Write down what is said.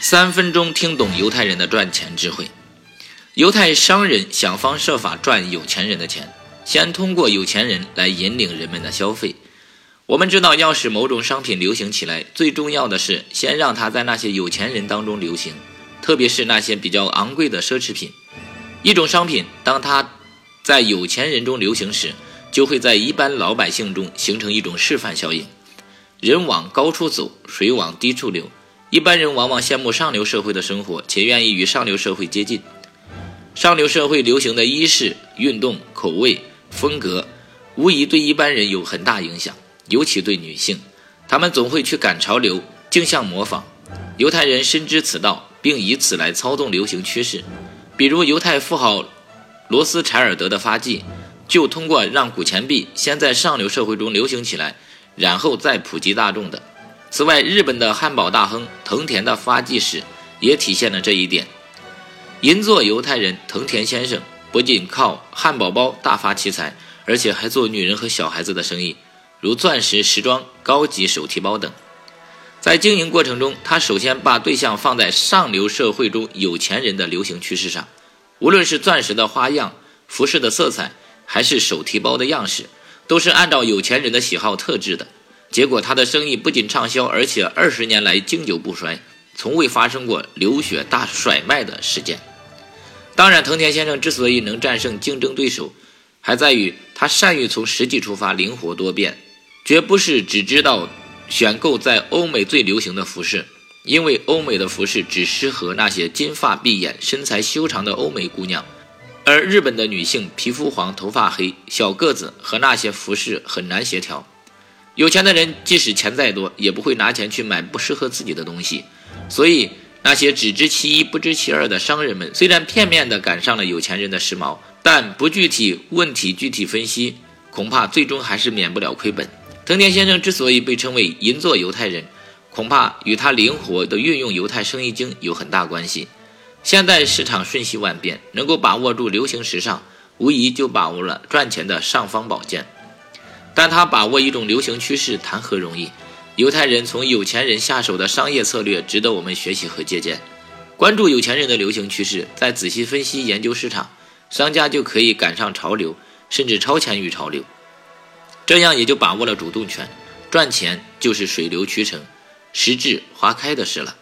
三分钟听懂犹太人的赚钱智慧。犹太商人想方设法赚有钱人的钱，先通过有钱人来引领人们的消费。我们知道，要使某种商品流行起来，最重要的是先让它在那些有钱人当中流行，特别是那些比较昂贵的奢侈品。一种商品，当它在有钱人中流行时，就会在一般老百姓中形成一种示范效应，人往高处走，水往低处流。一般人往往羡慕上流社会的生活，且愿意与上流社会接近。上流社会流行的衣饰、运动、口味、风格，无疑对一般人有很大影响，尤其对女性，他们总会去赶潮流，竞相模仿。犹太人深知此道，并以此来操纵流行趋势。比如，犹太富豪罗斯柴尔德的发迹，就通过让古钱币先在上流社会中流行起来，然后再普及大众的。此外，日本的汉堡大亨藤田的发迹史也体现了这一点。银座犹太人藤田先生不仅靠汉堡包大发其财，而且还做女人和小孩子的生意，如钻石时装、高级手提包等。在经营过程中，他首先把对象放在上流社会中有钱人的流行趋势上，无论是钻石的花样、服饰的色彩，还是手提包的样式，都是按照有钱人的喜好特制的。结果，他的生意不仅畅销，而且二十年来经久不衰，从未发生过流血大甩卖的事件。当然，藤田先生之所以能战胜竞争对手，还在于他善于从实际出发，灵活多变，绝不是只知道选购在欧美最流行的服饰，因为欧美的服饰只适合那些金发碧眼、身材修长的欧美姑娘，而日本的女性皮肤黄、头发黑、小个子，和那些服饰很难协调。有钱的人即使钱再多，也不会拿钱去买不适合自己的东西。所以，那些只知其一不知其二的商人们，虽然片面地赶上了有钱人的时髦，但不具体问题具体分析，恐怕最终还是免不了亏本。藤田先生之所以被称为银座犹太人，恐怕与他灵活地运用犹太生意经有很大关系。现在市场瞬息万变，能够把握住流行时尚，无疑就把握了赚钱的尚方宝剑。但他把握一种流行趋势，谈何容易？犹太人从有钱人下手的商业策略，值得我们学习和借鉴。关注有钱人的流行趋势，再仔细分析研究市场，商家就可以赶上潮流，甚至超前于潮流。这样也就把握了主动权，赚钱就是水流渠成、时至花开的事了。